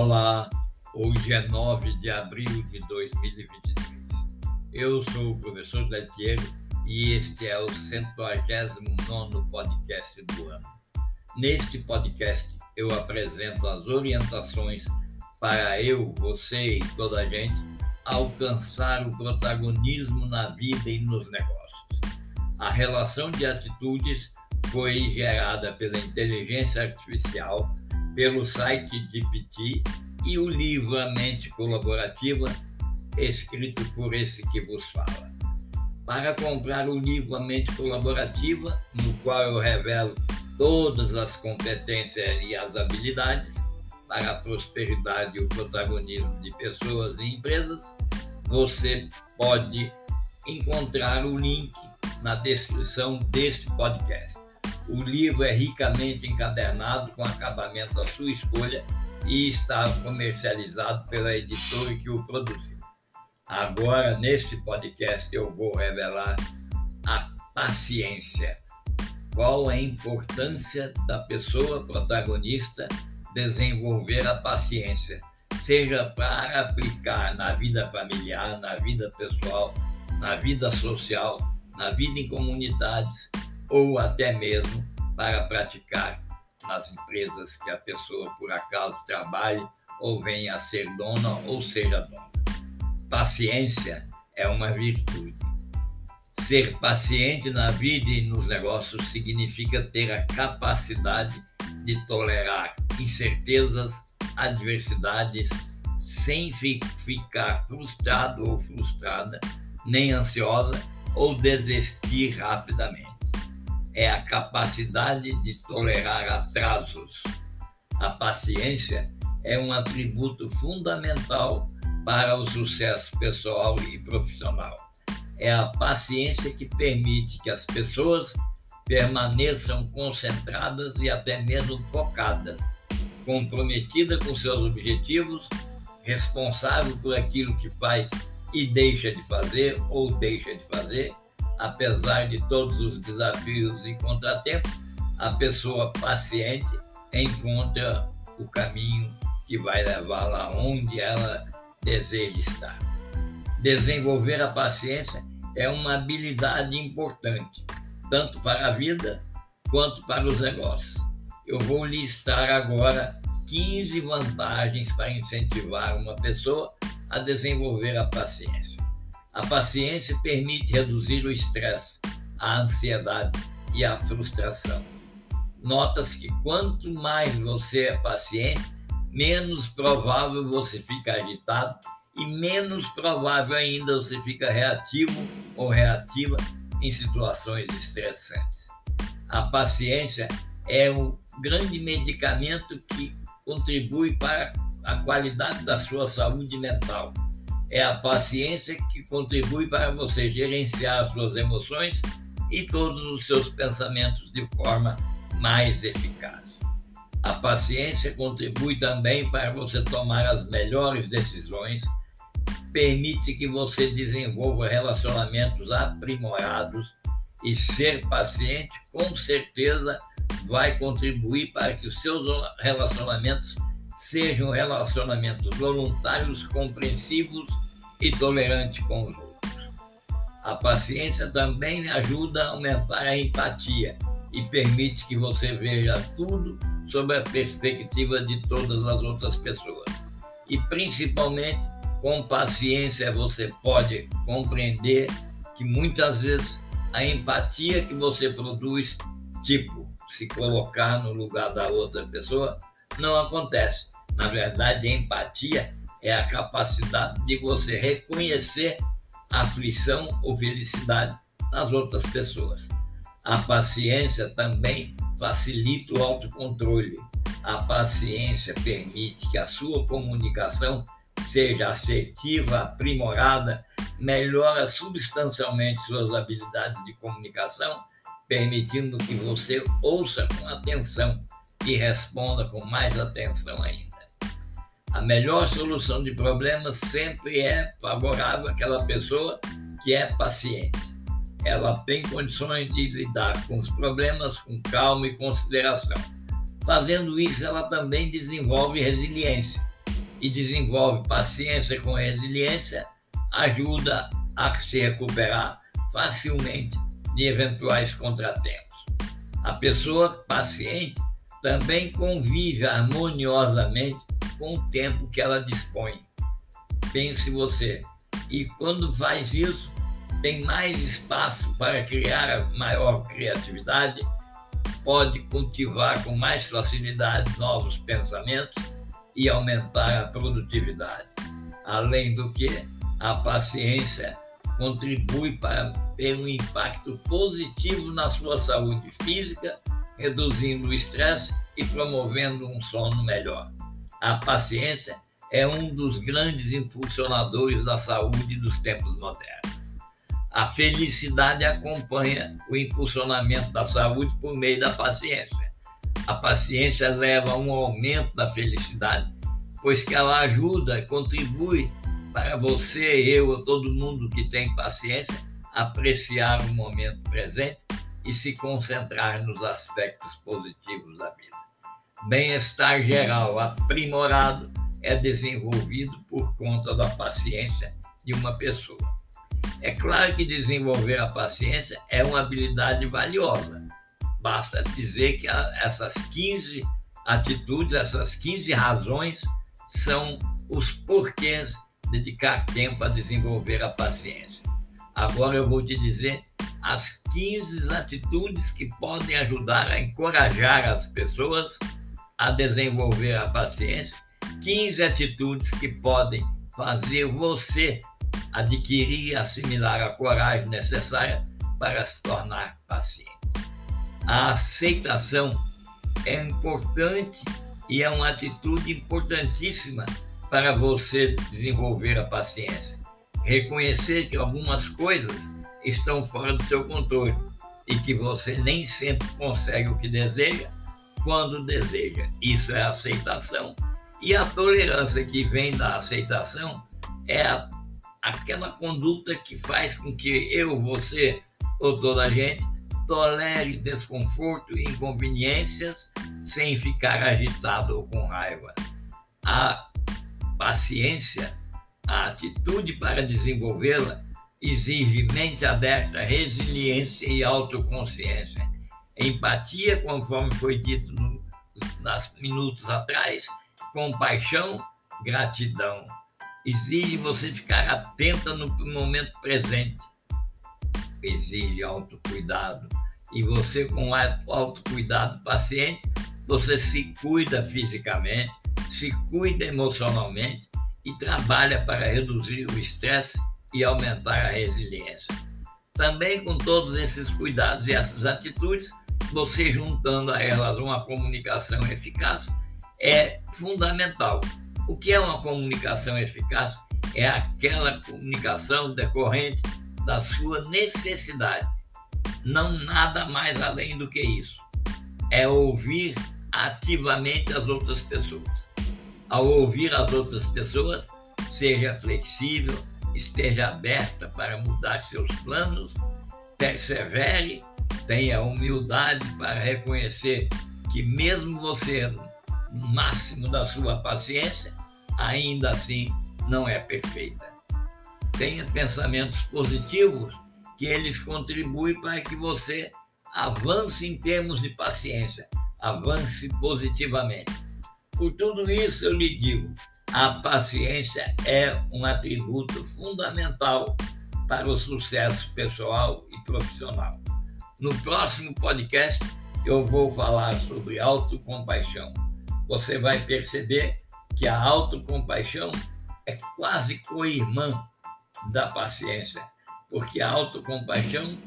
Olá, hoje é 9 de abril de 2023. Eu sou o professor Letiero e este é o 199 podcast do ano. Neste podcast eu apresento as orientações para eu, você e toda a gente alcançar o protagonismo na vida e nos negócios. A relação de atitudes foi gerada pela inteligência artificial pelo site de Piti e o livro A Mente Colaborativa, escrito por esse que vos fala. Para comprar o livro A Mente Colaborativa, no qual eu revelo todas as competências e as habilidades para a prosperidade e o protagonismo de pessoas e empresas, você pode encontrar o link na descrição deste podcast. O livro é ricamente encadernado com acabamento à sua escolha e está comercializado pela editora que o produziu. Agora, neste podcast, eu vou revelar a paciência. Qual a importância da pessoa protagonista desenvolver a paciência, seja para aplicar na vida familiar, na vida pessoal, na vida social, na vida em comunidades ou até mesmo para praticar nas empresas que a pessoa por acaso trabalhe ou venha a ser dona ou seja dona. Paciência é uma virtude. Ser paciente na vida e nos negócios significa ter a capacidade de tolerar incertezas, adversidades, sem ficar frustrado ou frustrada, nem ansiosa ou desistir rapidamente é a capacidade de tolerar atrasos. A paciência é um atributo fundamental para o sucesso pessoal e profissional. É a paciência que permite que as pessoas permaneçam concentradas e até mesmo focadas, comprometidas com seus objetivos, responsável por aquilo que faz e deixa de fazer ou deixa de fazer apesar de todos os desafios e contratempos, a pessoa paciente encontra o caminho que vai levá-la onde ela deseja estar. Desenvolver a paciência é uma habilidade importante, tanto para a vida quanto para os negócios. Eu vou listar agora 15 vantagens para incentivar uma pessoa a desenvolver a paciência. A paciência permite reduzir o estresse, a ansiedade e a frustração. Nota-se que quanto mais você é paciente, menos provável você fica agitado e menos provável ainda você fica reativo ou reativa em situações estressantes. A paciência é o grande medicamento que contribui para a qualidade da sua saúde mental é a paciência que contribui para você gerenciar as suas emoções e todos os seus pensamentos de forma mais eficaz. A paciência contribui também para você tomar as melhores decisões, permite que você desenvolva relacionamentos aprimorados e ser paciente, com certeza, vai contribuir para que os seus relacionamentos sejam relacionamentos voluntários, compreensivos e tolerantes com os outros. A paciência também ajuda a aumentar a empatia e permite que você veja tudo sob a perspectiva de todas as outras pessoas. E principalmente, com paciência, você pode compreender que muitas vezes a empatia que você produz, tipo, se colocar no lugar da outra pessoa, não acontece. Na verdade, empatia é a capacidade de você reconhecer aflição ou felicidade nas outras pessoas. A paciência também facilita o autocontrole. A paciência permite que a sua comunicação seja assertiva, aprimorada, melhora substancialmente suas habilidades de comunicação, permitindo que você ouça com atenção e responda com mais atenção ainda. A melhor solução de problemas sempre é favorável àquela pessoa que é paciente. Ela tem condições de lidar com os problemas com calma e consideração. Fazendo isso, ela também desenvolve resiliência e desenvolve paciência com resiliência, ajuda a se recuperar facilmente de eventuais contratempos. A pessoa paciente também convive harmoniosamente com o tempo que ela dispõe. Pense você. E quando faz isso, tem mais espaço para criar maior criatividade, pode cultivar com mais facilidade novos pensamentos e aumentar a produtividade. Além do que, a paciência contribui para ter um impacto positivo na sua saúde física, reduzindo o estresse e promovendo um sono melhor. A paciência é um dos grandes impulsionadores da saúde dos tempos modernos. A felicidade acompanha o impulsionamento da saúde por meio da paciência. A paciência leva a um aumento da felicidade, pois que ela ajuda, contribui para você, eu, todo mundo que tem paciência, apreciar o momento presente e se concentrar nos aspectos positivos da vida. Bem-estar geral aprimorado é desenvolvido por conta da paciência de uma pessoa. É claro que desenvolver a paciência é uma habilidade valiosa. Basta dizer que essas 15 atitudes, essas 15 razões são os porquês dedicar tempo a desenvolver a paciência. Agora eu vou te dizer as 15 atitudes que podem ajudar a encorajar as pessoas a desenvolver a paciência, 15 atitudes que podem fazer você adquirir e assimilar a coragem necessária para se tornar paciente. A aceitação é importante e é uma atitude importantíssima para você desenvolver a paciência. Reconhecer que algumas coisas estão fora do seu controle e que você nem sempre consegue o que deseja quando deseja. Isso é aceitação. E a tolerância que vem da aceitação é a, aquela conduta que faz com que eu, você ou toda a gente tolere desconforto e inconveniências sem ficar agitado ou com raiva. A paciência, a atitude para desenvolvê-la exige mente aberta, resiliência e autoconsciência. Empatia, conforme foi dito no, nas minutos atrás, compaixão, gratidão. Exige você ficar atenta no momento presente. Exige autocuidado. E você, com autocuidado paciente, você se cuida fisicamente, se cuida emocionalmente e trabalha para reduzir o estresse e aumentar a resiliência. Também com todos esses cuidados e essas atitudes, você juntando a elas uma comunicação eficaz é fundamental. O que é uma comunicação eficaz? É aquela comunicação decorrente da sua necessidade, não nada mais além do que isso. É ouvir ativamente as outras pessoas ao ouvir as outras pessoas, seja flexível, esteja aberta para mudar seus planos, persevere, tenha humildade para reconhecer que, mesmo você no máximo da sua paciência, ainda assim não é perfeita. Tenha pensamentos positivos, que eles contribuem para que você avance em termos de paciência, avance positivamente. Por tudo isso, eu lhe digo: a paciência é um atributo fundamental para o sucesso pessoal e profissional. No próximo podcast, eu vou falar sobre autocompaixão. Você vai perceber que a autocompaixão é quase co-irmã da paciência, porque a autocompaixão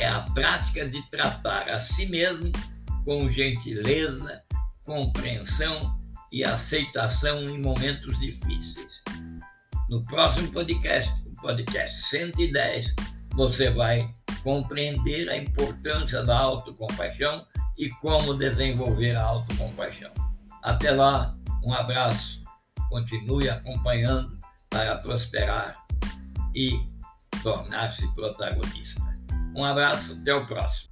é a prática de tratar a si mesmo com gentileza, compreensão e aceitação em momentos difíceis. No próximo podcast, o podcast 110, você vai compreender a importância da autocompaixão e como desenvolver a autocompaixão. Até lá, um abraço, continue acompanhando para prosperar e tornar-se protagonista. Um abraço, até o próximo.